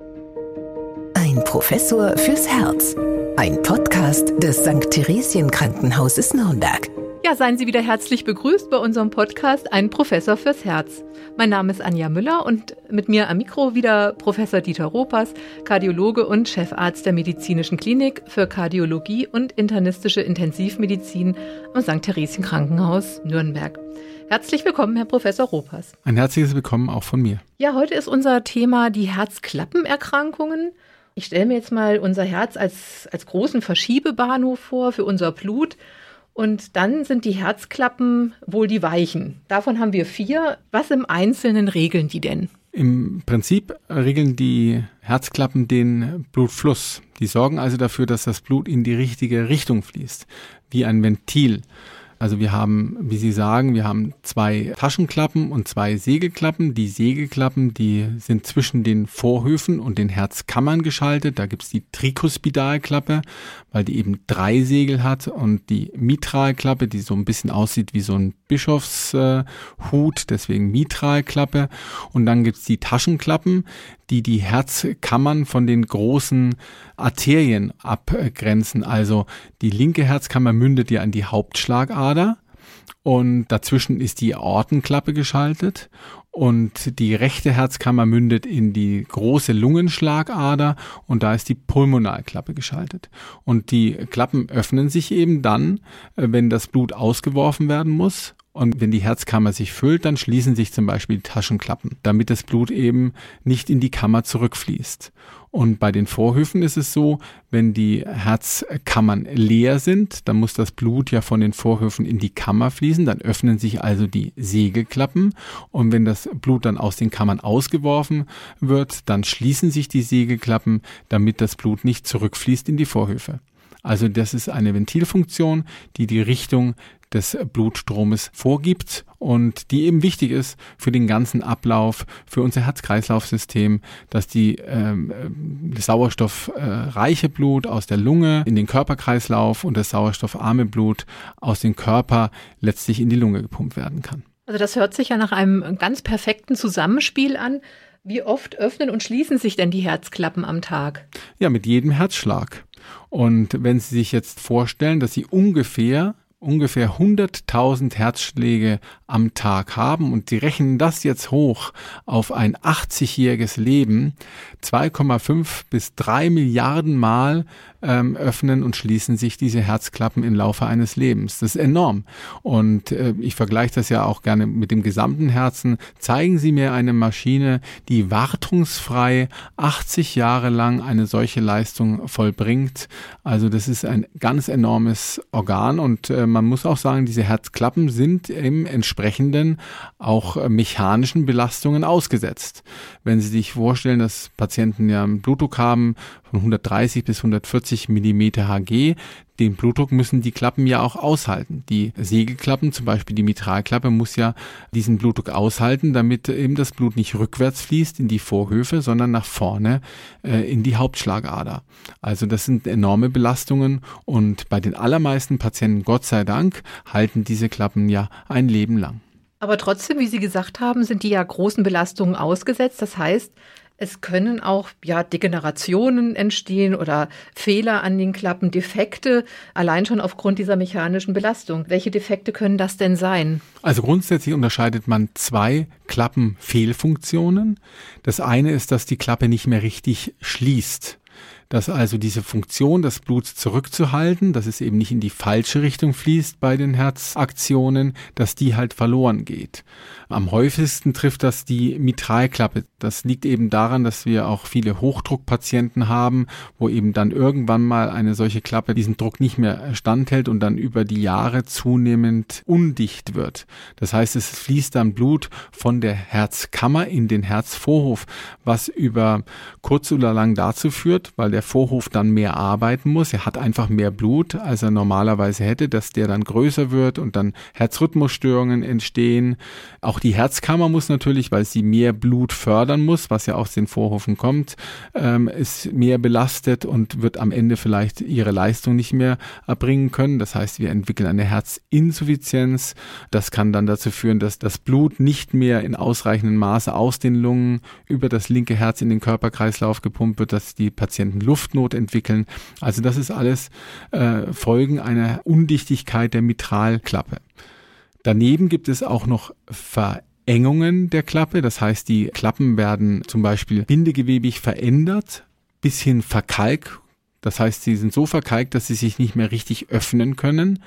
Ein Professor fürs Herz. Ein Podcast des St. Theresien Krankenhauses Nürnberg. Ja, seien Sie wieder herzlich begrüßt bei unserem Podcast Ein Professor fürs Herz. Mein Name ist Anja Müller und mit mir am Mikro wieder Professor Dieter Ropas, Kardiologe und Chefarzt der Medizinischen Klinik für Kardiologie und internistische Intensivmedizin am St. Theresien Krankenhaus Nürnberg. Herzlich willkommen, Herr Professor Ropas. Ein herzliches Willkommen auch von mir. Ja, heute ist unser Thema die Herzklappenerkrankungen. Ich stelle mir jetzt mal unser Herz als, als großen Verschiebebahnhof vor für unser Blut. Und dann sind die Herzklappen wohl die weichen. Davon haben wir vier. Was im Einzelnen regeln die denn? Im Prinzip regeln die Herzklappen den Blutfluss. Die sorgen also dafür, dass das Blut in die richtige Richtung fließt, wie ein Ventil. Also wir haben, wie Sie sagen, wir haben zwei Taschenklappen und zwei Segelklappen. Die Segelklappen, die sind zwischen den Vorhöfen und den Herzkammern geschaltet. Da gibt's die Trikuspidalklappe, weil die eben drei Segel hat und die Mitralklappe, die so ein bisschen aussieht wie so ein Bischofshut, deswegen Mitralklappe. Und dann gibt's die Taschenklappen, die die Herzkammern von den großen Arterien abgrenzen. Also die linke Herzkammer mündet ja an die Hauptschlagader und dazwischen ist die Aortenklappe geschaltet und die rechte Herzkammer mündet in die große Lungenschlagader und da ist die Pulmonalklappe geschaltet. Und die Klappen öffnen sich eben dann, äh, wenn das Blut ausgeworfen werden muss und wenn die Herzkammer sich füllt, dann schließen sich zum Beispiel die Taschenklappen, damit das Blut eben nicht in die Kammer zurückfließt. Und bei den Vorhöfen ist es so, wenn die Herzkammern leer sind, dann muss das Blut ja von den Vorhöfen in die Kammer fließen, dann öffnen sich also die Segelklappen. Und wenn das Blut dann aus den Kammern ausgeworfen wird, dann schließen sich die Segelklappen, damit das Blut nicht zurückfließt in die Vorhöfe. Also das ist eine Ventilfunktion, die die Richtung des Blutstromes vorgibt und die eben wichtig ist für den ganzen Ablauf, für unser Herz-Kreislauf-System, dass die ähm, äh, sauerstoffreiche Blut aus der Lunge in den Körperkreislauf und das sauerstoffarme Blut aus dem Körper letztlich in die Lunge gepumpt werden kann. Also das hört sich ja nach einem ganz perfekten Zusammenspiel an. Wie oft öffnen und schließen sich denn die Herzklappen am Tag? Ja, mit jedem Herzschlag. Und wenn Sie sich jetzt vorstellen, dass Sie ungefähr ungefähr 100.000 Herzschläge am Tag haben und sie rechnen das jetzt hoch auf ein 80-jähriges Leben, 2,5 bis 3 Milliarden Mal ähm, öffnen und schließen sich diese Herzklappen im Laufe eines Lebens. Das ist enorm. Und äh, ich vergleiche das ja auch gerne mit dem gesamten Herzen. Zeigen Sie mir eine Maschine, die wartungsfrei 80 Jahre lang eine solche Leistung vollbringt. Also das ist ein ganz enormes Organ und äh, man muss auch sagen, diese Herzklappen sind im entsprechenden auch mechanischen Belastungen ausgesetzt. Wenn Sie sich vorstellen, dass Patienten ja einen Blutdruck haben von 130 bis 140 Millimeter Hg, den Blutdruck müssen die Klappen ja auch aushalten. Die Segelklappen, zum Beispiel die Mitralklappe, muss ja diesen Blutdruck aushalten, damit eben das Blut nicht rückwärts fließt in die Vorhöfe, sondern nach vorne äh, in die Hauptschlagader. Also das sind enorme Belastungen und bei den allermeisten Patienten, Gott sei Dank, halten diese Klappen ja ein Leben lang. Aber trotzdem, wie Sie gesagt haben, sind die ja großen Belastungen ausgesetzt. Das heißt, es können auch ja Degenerationen entstehen oder Fehler an den Klappen, Defekte, allein schon aufgrund dieser mechanischen Belastung. Welche Defekte können das denn sein? Also grundsätzlich unterscheidet man zwei Klappenfehlfunktionen. Das eine ist, dass die Klappe nicht mehr richtig schließt dass also diese Funktion, das Blut zurückzuhalten, dass es eben nicht in die falsche Richtung fließt bei den Herzaktionen, dass die halt verloren geht. Am häufigsten trifft das die Mitralklappe. Das liegt eben daran, dass wir auch viele Hochdruckpatienten haben, wo eben dann irgendwann mal eine solche Klappe diesen Druck nicht mehr standhält und dann über die Jahre zunehmend undicht wird. Das heißt, es fließt dann Blut von der Herzkammer in den Herzvorhof, was über kurz oder lang dazu führt, weil der Vorhof dann mehr arbeiten muss. Er hat einfach mehr Blut, als er normalerweise hätte, dass der dann größer wird und dann Herzrhythmusstörungen entstehen. Auch die Herzkammer muss natürlich, weil sie mehr Blut fördern muss, was ja aus den Vorhofen kommt, ähm, ist mehr belastet und wird am Ende vielleicht ihre Leistung nicht mehr erbringen können. Das heißt, wir entwickeln eine Herzinsuffizienz. Das kann dann dazu führen, dass das Blut nicht mehr in ausreichendem Maße aus den Lungen über das linke Herz in den Körperkreislauf gepumpt wird, dass die Patienten Luftnot entwickeln. Also das ist alles äh, Folgen einer Undichtigkeit der Mitralklappe. Daneben gibt es auch noch Verengungen der Klappe. Das heißt, die Klappen werden zum Beispiel bindegewebig verändert bis hin verkalk das heißt, sie sind so verkalkt, dass sie sich nicht mehr richtig öffnen können.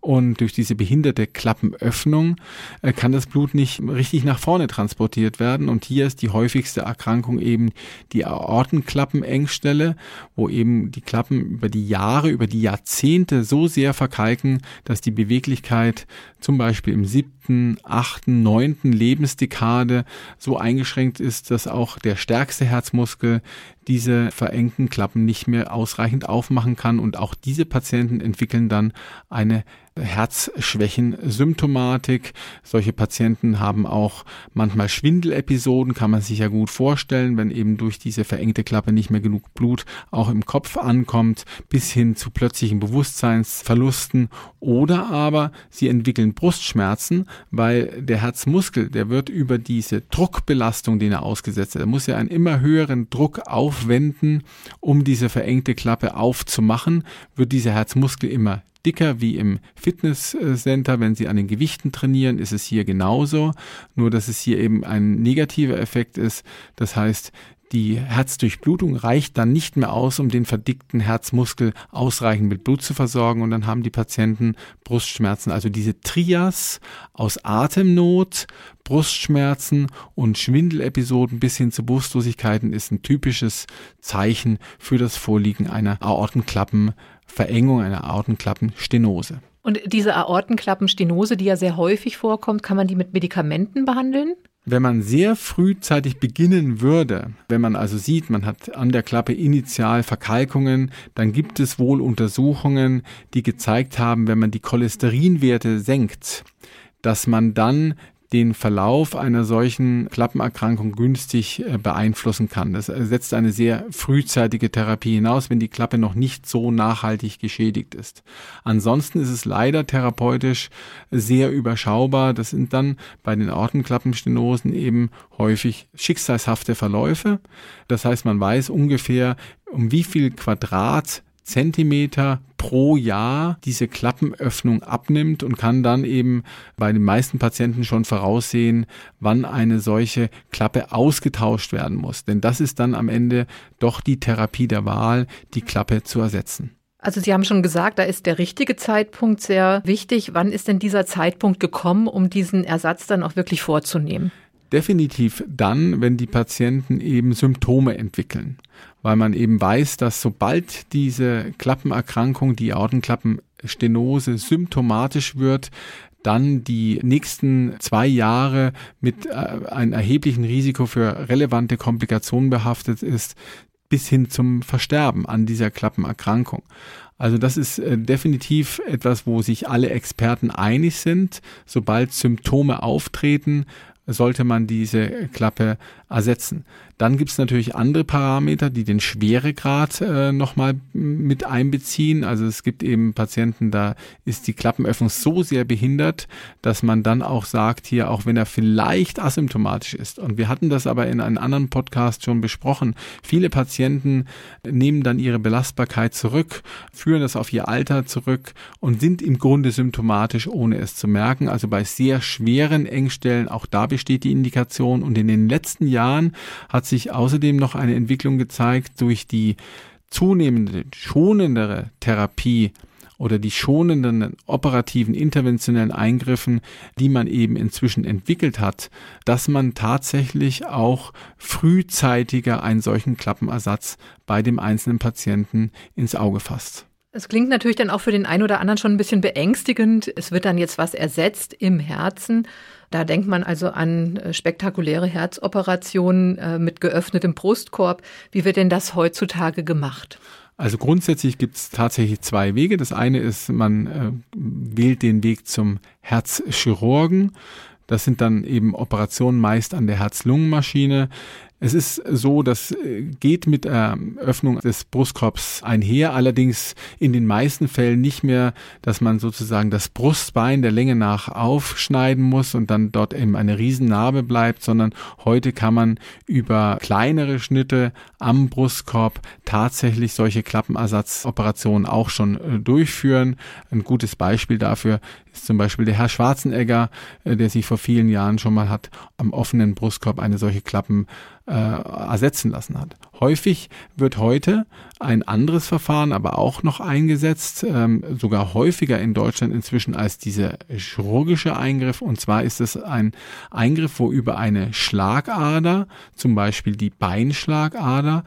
Und durch diese behinderte Klappenöffnung äh, kann das Blut nicht richtig nach vorne transportiert werden. Und hier ist die häufigste Erkrankung eben die Aortenklappenengstelle, wo eben die Klappen über die Jahre, über die Jahrzehnte so sehr verkalken, dass die Beweglichkeit zum Beispiel im siebten, achten, neunten Lebensdekade so eingeschränkt ist, dass auch der stärkste Herzmuskel diese verengten Klappen nicht mehr ausreichend aufmachen kann. Und auch diese Patienten entwickeln dann eine Herzschwächen-Symptomatik. Solche Patienten haben auch manchmal Schwindelepisoden, kann man sich ja gut vorstellen, wenn eben durch diese verengte Klappe nicht mehr genug Blut auch im Kopf ankommt, bis hin zu plötzlichen Bewusstseinsverlusten. Oder aber sie entwickeln Brustschmerzen, weil der Herzmuskel, der wird über diese Druckbelastung, den er ausgesetzt hat, er muss ja einen immer höheren Druck aufwenden, um diese verengte Klappe aufzumachen, wird dieser Herzmuskel immer dicker wie im Fitnesscenter. Wenn Sie an den Gewichten trainieren, ist es hier genauso. Nur, dass es hier eben ein negativer Effekt ist. Das heißt, die Herzdurchblutung reicht dann nicht mehr aus, um den verdickten Herzmuskel ausreichend mit Blut zu versorgen und dann haben die Patienten Brustschmerzen. Also diese Trias aus Atemnot, Brustschmerzen und Schwindelepisoden bis hin zu Bewusstlosigkeiten ist ein typisches Zeichen für das Vorliegen einer Aortenklappen Verengung einer Aortenklappenstenose. Und diese Aortenklappenstenose, die ja sehr häufig vorkommt, kann man die mit Medikamenten behandeln? Wenn man sehr frühzeitig beginnen würde, wenn man also sieht, man hat an der Klappe initial Verkalkungen, dann gibt es wohl Untersuchungen, die gezeigt haben, wenn man die Cholesterinwerte senkt, dass man dann den Verlauf einer solchen Klappenerkrankung günstig äh, beeinflussen kann. Das setzt eine sehr frühzeitige Therapie hinaus, wenn die Klappe noch nicht so nachhaltig geschädigt ist. Ansonsten ist es leider therapeutisch sehr überschaubar. Das sind dann bei den Ortenklappenstenosen eben häufig schicksalshafte Verläufe. Das heißt, man weiß ungefähr, um wie viel Quadrat Zentimeter pro Jahr diese Klappenöffnung abnimmt und kann dann eben bei den meisten Patienten schon voraussehen, wann eine solche Klappe ausgetauscht werden muss. Denn das ist dann am Ende doch die Therapie der Wahl, die Klappe zu ersetzen. Also Sie haben schon gesagt, da ist der richtige Zeitpunkt sehr wichtig. Wann ist denn dieser Zeitpunkt gekommen, um diesen Ersatz dann auch wirklich vorzunehmen? Definitiv dann, wenn die Patienten eben Symptome entwickeln, weil man eben weiß, dass sobald diese Klappenerkrankung, die Aortenklappenstenose symptomatisch wird, dann die nächsten zwei Jahre mit äh, einem erheblichen Risiko für relevante Komplikationen behaftet ist, bis hin zum Versterben an dieser Klappenerkrankung. Also das ist äh, definitiv etwas, wo sich alle Experten einig sind. Sobald Symptome auftreten, sollte man diese Klappe ersetzen. Dann gibt es natürlich andere Parameter, die den Schweregrad äh, nochmal mit einbeziehen. Also es gibt eben Patienten, da ist die Klappenöffnung so sehr behindert, dass man dann auch sagt, hier, auch wenn er vielleicht asymptomatisch ist. Und wir hatten das aber in einem anderen Podcast schon besprochen. Viele Patienten nehmen dann ihre Belastbarkeit zurück, führen das auf ihr Alter zurück und sind im Grunde symptomatisch, ohne es zu merken. Also bei sehr schweren Engstellen, auch da besteht die Indikation. Und in den letzten Jahren hat sich außerdem noch eine Entwicklung gezeigt durch die zunehmende, schonendere Therapie oder die schonenden operativen interventionellen Eingriffen, die man eben inzwischen entwickelt hat, dass man tatsächlich auch frühzeitiger einen solchen Klappenersatz bei dem einzelnen Patienten ins Auge fasst. Es klingt natürlich dann auch für den einen oder anderen schon ein bisschen beängstigend. Es wird dann jetzt was ersetzt im Herzen. Da denkt man also an äh, spektakuläre Herzoperationen äh, mit geöffnetem Brustkorb. Wie wird denn das heutzutage gemacht? Also grundsätzlich gibt es tatsächlich zwei Wege. Das eine ist, man äh, wählt den Weg zum Herzchirurgen. Das sind dann eben Operationen meist an der Herz-Lungen-Maschine. Es ist so, das äh, geht mit der Öffnung des Brustkorbs einher, allerdings in den meisten Fällen nicht mehr, dass man sozusagen das Brustbein der Länge nach aufschneiden muss und dann dort eben eine Riesennarbe bleibt, sondern heute kann man über kleinere Schnitte am Brustkorb tatsächlich solche Klappenersatzoperationen auch schon äh, durchführen. Ein gutes Beispiel dafür ist zum Beispiel der Herr Schwarzenegger, äh, der sich vor vielen Jahren schon mal hat am offenen Brustkorb eine solche Klappen äh, ersetzen lassen hat. Häufig wird heute ein anderes Verfahren aber auch noch eingesetzt, ähm, sogar häufiger in Deutschland inzwischen als dieser chirurgische Eingriff. Und zwar ist es ein Eingriff, wo über eine Schlagader, zum Beispiel die Beinschlagader,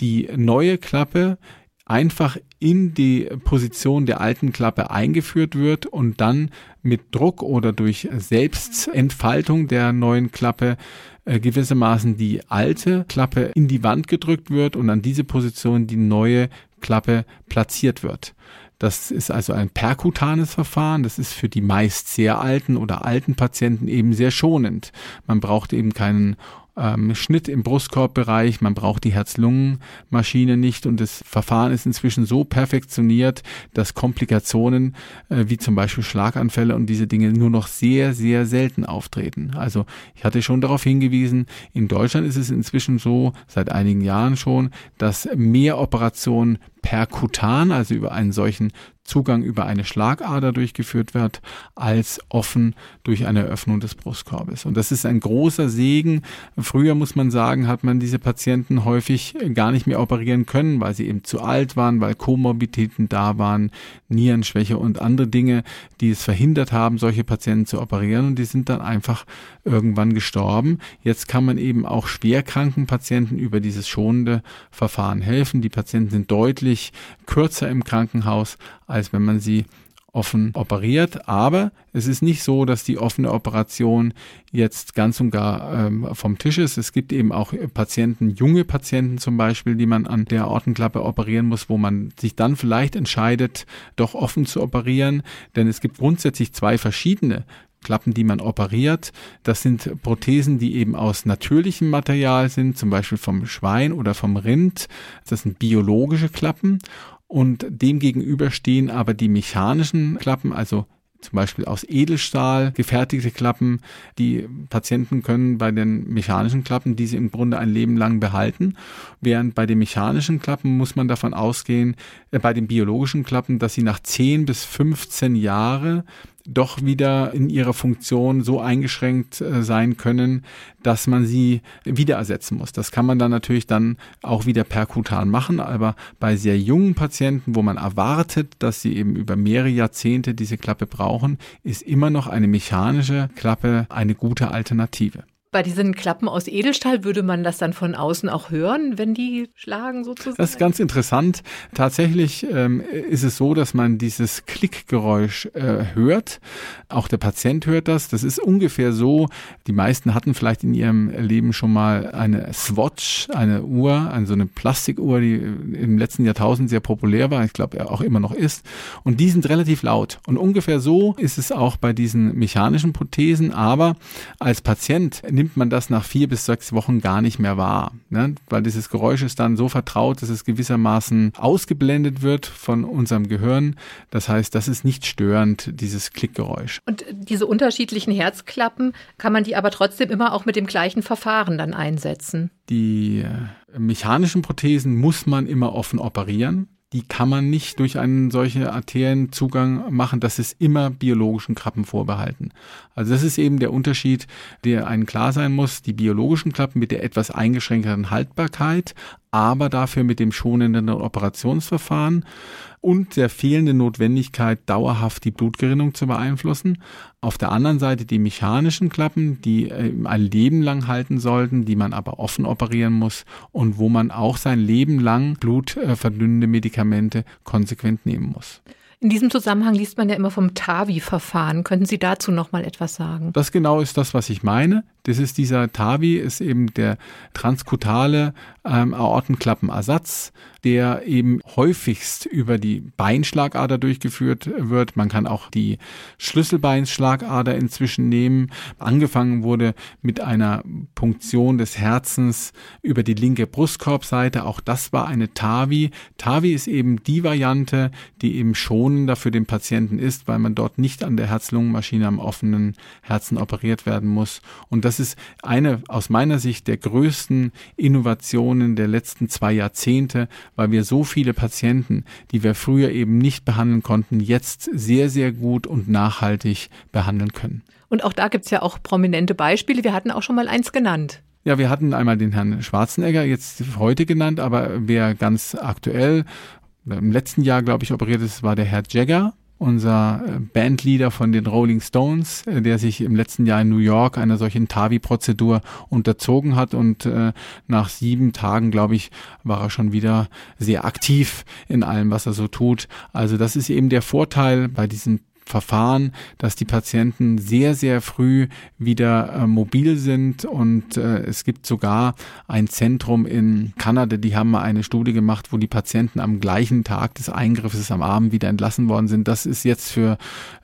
die neue Klappe einfach in die Position der alten Klappe eingeführt wird und dann mit Druck oder durch Selbstentfaltung der neuen Klappe äh, gewissermaßen die alte Klappe in die Wand gedrückt wird und an diese Position die neue Klappe platziert wird. Das ist also ein perkutanes Verfahren. Das ist für die meist sehr alten oder alten Patienten eben sehr schonend. Man braucht eben keinen ähm, Schnitt im Brustkorbbereich, man braucht die Herz-Lungen-Maschine nicht und das Verfahren ist inzwischen so perfektioniert, dass Komplikationen äh, wie zum Beispiel Schlaganfälle und diese Dinge nur noch sehr, sehr selten auftreten. Also ich hatte schon darauf hingewiesen, in Deutschland ist es inzwischen so, seit einigen Jahren schon, dass mehr Operationen perkutan, also über einen solchen Zugang über eine Schlagader durchgeführt wird, als offen durch eine Öffnung des Brustkorbes. Und das ist ein großer Segen. Früher muss man sagen, hat man diese Patienten häufig gar nicht mehr operieren können, weil sie eben zu alt waren, weil Komorbiditäten da waren, Nierenschwäche und andere Dinge, die es verhindert haben, solche Patienten zu operieren. Und die sind dann einfach irgendwann gestorben. Jetzt kann man eben auch schwerkranken Patienten über dieses schonende Verfahren helfen. Die Patienten sind deutlich kürzer im Krankenhaus als wenn man sie offen operiert. Aber es ist nicht so, dass die offene Operation jetzt ganz und gar ähm, vom Tisch ist. Es gibt eben auch Patienten, junge Patienten zum Beispiel, die man an der Ortenklappe operieren muss, wo man sich dann vielleicht entscheidet, doch offen zu operieren. Denn es gibt grundsätzlich zwei verschiedene Klappen, die man operiert. Das sind Prothesen, die eben aus natürlichem Material sind, zum Beispiel vom Schwein oder vom Rind. Das sind biologische Klappen und dem gegenüber stehen aber die mechanischen Klappen, also zum Beispiel aus Edelstahl gefertigte Klappen. Die Patienten können bei den mechanischen Klappen diese im Grunde ein Leben lang behalten, während bei den mechanischen Klappen muss man davon ausgehen, äh, bei den biologischen Klappen, dass sie nach 10 bis 15 Jahre doch wieder in ihrer Funktion so eingeschränkt äh, sein können, dass man sie wieder ersetzen muss. Das kann man dann natürlich dann auch wieder perkutan machen, aber bei sehr jungen Patienten, wo man erwartet, dass sie eben über mehrere Jahrzehnte diese Klappe brauchen, ist immer noch eine mechanische Klappe eine gute Alternative. Bei diesen Klappen aus Edelstahl würde man das dann von außen auch hören, wenn die schlagen sozusagen? Das ist ganz interessant. Tatsächlich ähm, ist es so, dass man dieses Klickgeräusch äh, hört. Auch der Patient hört das. Das ist ungefähr so. Die meisten hatten vielleicht in ihrem Leben schon mal eine Swatch, eine Uhr, eine, so eine Plastikuhr, die im letzten Jahrtausend sehr populär war. Ich glaube, auch immer noch ist. Und die sind relativ laut. Und ungefähr so ist es auch bei diesen mechanischen Prothesen. Aber als Patient nimmt man das nach vier bis sechs Wochen gar nicht mehr wahr, ne? weil dieses Geräusch ist dann so vertraut, dass es gewissermaßen ausgeblendet wird von unserem Gehirn. Das heißt, das ist nicht störend, dieses Klickgeräusch. Und diese unterschiedlichen Herzklappen, kann man die aber trotzdem immer auch mit dem gleichen Verfahren dann einsetzen? Die äh, mechanischen Prothesen muss man immer offen operieren die kann man nicht durch einen solchen Arterienzugang machen. Das ist immer biologischen Klappen vorbehalten. Also das ist eben der Unterschied, der einen klar sein muss. Die biologischen Klappen mit der etwas eingeschränkteren Haltbarkeit, aber dafür mit dem schonenden Operationsverfahren und der fehlenden Notwendigkeit, dauerhaft die Blutgerinnung zu beeinflussen. Auf der anderen Seite die mechanischen Klappen, die äh, ein Leben lang halten sollten, die man aber offen operieren muss und wo man auch sein Leben lang blutverdünnende Medikamente konsequent nehmen muss. In diesem Zusammenhang liest man ja immer vom TAVI-Verfahren. Könnten Sie dazu noch mal etwas sagen? Das genau ist das, was ich meine. Das ist dieser TAVI, ist eben der transkutale ähm, Aortenklappenersatz, der eben häufigst über die Beinschlagader durchgeführt wird. Man kann auch die Schlüsselbeinschlagader inzwischen nehmen. Angefangen wurde mit einer Punktion des Herzens über die linke Brustkorbseite. Auch das war eine TAVI. TAVI ist eben die Variante, die eben schonender für den Patienten ist, weil man dort nicht an der Herz-Lungen-Maschine am offenen Herzen operiert werden muss. Und das ist eine aus meiner Sicht der größten Innovationen der letzten zwei Jahrzehnte, weil wir so viele Patienten, die wir früher eben nicht behandeln konnten, jetzt sehr, sehr gut und nachhaltig behandeln können. Und auch da gibt es ja auch prominente Beispiele. Wir hatten auch schon mal eins genannt. Ja, wir hatten einmal den Herrn Schwarzenegger jetzt heute genannt, aber wer ganz aktuell im letzten Jahr, glaube ich, operiert ist, war der Herr Jagger unser äh, Bandleader von den Rolling Stones, äh, der sich im letzten Jahr in New York einer solchen TAVI-Prozedur unterzogen hat und äh, nach sieben Tagen, glaube ich, war er schon wieder sehr aktiv in allem, was er so tut. Also das ist eben der Vorteil bei diesen Verfahren, dass die Patienten sehr, sehr früh wieder äh, mobil sind und äh, es gibt sogar ein Zentrum in Kanada, die haben mal eine Studie gemacht, wo die Patienten am gleichen Tag des Eingriffes am Abend wieder entlassen worden sind. Das ist jetzt für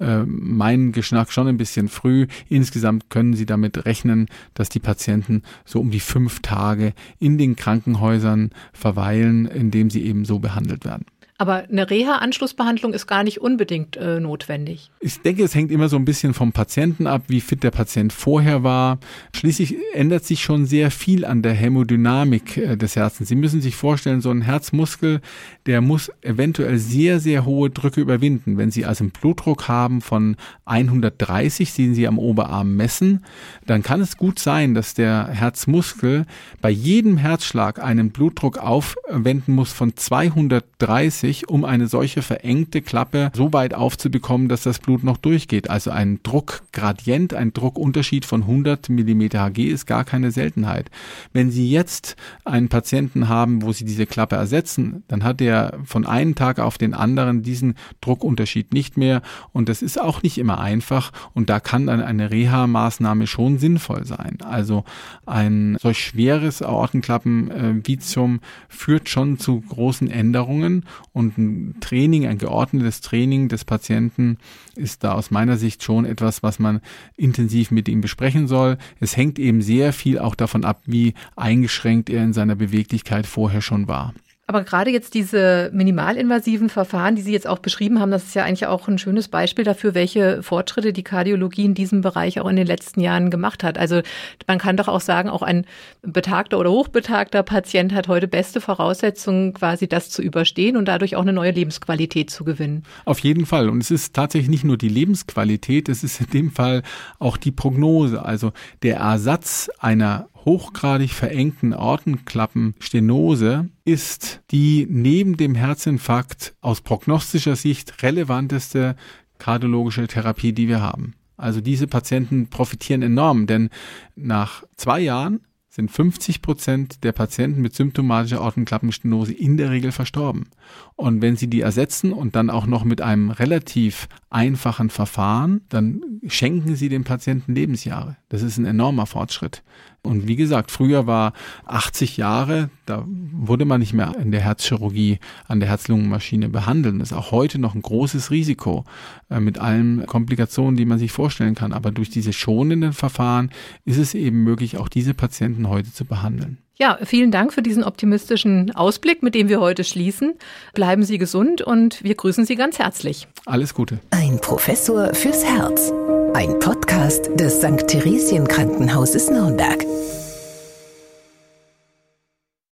äh, meinen Geschmack schon ein bisschen früh. Insgesamt können Sie damit rechnen, dass die Patienten so um die fünf Tage in den Krankenhäusern verweilen, indem sie eben so behandelt werden. Aber eine Reha-Anschlussbehandlung ist gar nicht unbedingt äh, notwendig. Ich denke, es hängt immer so ein bisschen vom Patienten ab, wie fit der Patient vorher war. Schließlich ändert sich schon sehr viel an der Hämodynamik äh, des Herzens. Sie müssen sich vorstellen, so ein Herzmuskel, der muss eventuell sehr, sehr hohe Drücke überwinden. Wenn Sie also einen Blutdruck haben von 130, den Sie am Oberarm messen, dann kann es gut sein, dass der Herzmuskel bei jedem Herzschlag einen Blutdruck aufwenden muss von 230 nötig, um eine solche verengte Klappe so weit aufzubekommen, dass das Blut noch durchgeht. Also ein Druckgradient, ein Druckunterschied von 100 mm Hg ist gar keine Seltenheit. Wenn Sie jetzt einen Patienten haben, wo Sie diese Klappe ersetzen, dann hat er von einem Tag auf den anderen diesen Druckunterschied nicht mehr und das ist auch nicht immer einfach und da kann dann eine Reha-Maßnahme schon sinnvoll sein. Also ein solch schweres Aortenklappenvizium führt schon zu großen Änderungen und ein Training, ein geordnetes Training des Patienten ist da aus meiner Sicht schon etwas, was man intensiv mit ihm besprechen soll. Es hängt eben sehr viel auch davon ab, wie eingeschränkt er in seiner Beweglichkeit vorher schon war. Aber gerade jetzt diese minimalinvasiven Verfahren, die Sie jetzt auch beschrieben haben, das ist ja eigentlich auch ein schönes Beispiel dafür, welche Fortschritte die Kardiologie in diesem Bereich auch in den letzten Jahren gemacht hat. Also man kann doch auch sagen, auch ein betagter oder hochbetagter Patient hat heute beste Voraussetzungen, quasi das zu überstehen und dadurch auch eine neue Lebensqualität zu gewinnen. Auf jeden Fall. Und es ist tatsächlich nicht nur die Lebensqualität, es ist in dem Fall auch die Prognose. Also der Ersatz einer hochgradig verengten Aortenklappenstenose ist die neben dem Herzinfarkt aus prognostischer Sicht relevanteste kardiologische Therapie, die wir haben. Also diese Patienten profitieren enorm, denn nach zwei Jahren sind 50 Prozent der Patienten mit symptomatischer Aortenklappenstenose in der Regel verstorben. Und wenn Sie die ersetzen und dann auch noch mit einem relativ einfachen Verfahren, dann schenken Sie dem Patienten Lebensjahre. Das ist ein enormer Fortschritt. Und wie gesagt, früher war 80 Jahre, da wurde man nicht mehr in der Herzchirurgie an der Herz-Lungen-Maschine behandeln. Das ist auch heute noch ein großes Risiko äh, mit allen Komplikationen, die man sich vorstellen kann. Aber durch diese schonenden Verfahren ist es eben möglich, auch diese Patienten heute zu behandeln. Ja, vielen Dank für diesen optimistischen Ausblick, mit dem wir heute schließen. Bleiben Sie gesund und wir grüßen Sie ganz herzlich. Alles Gute. Ein Professor fürs Herz. Ein Podcast des St. Theresien Krankenhauses Nürnberg.